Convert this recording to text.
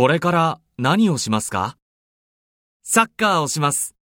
これから何をしますか？サッカーをします。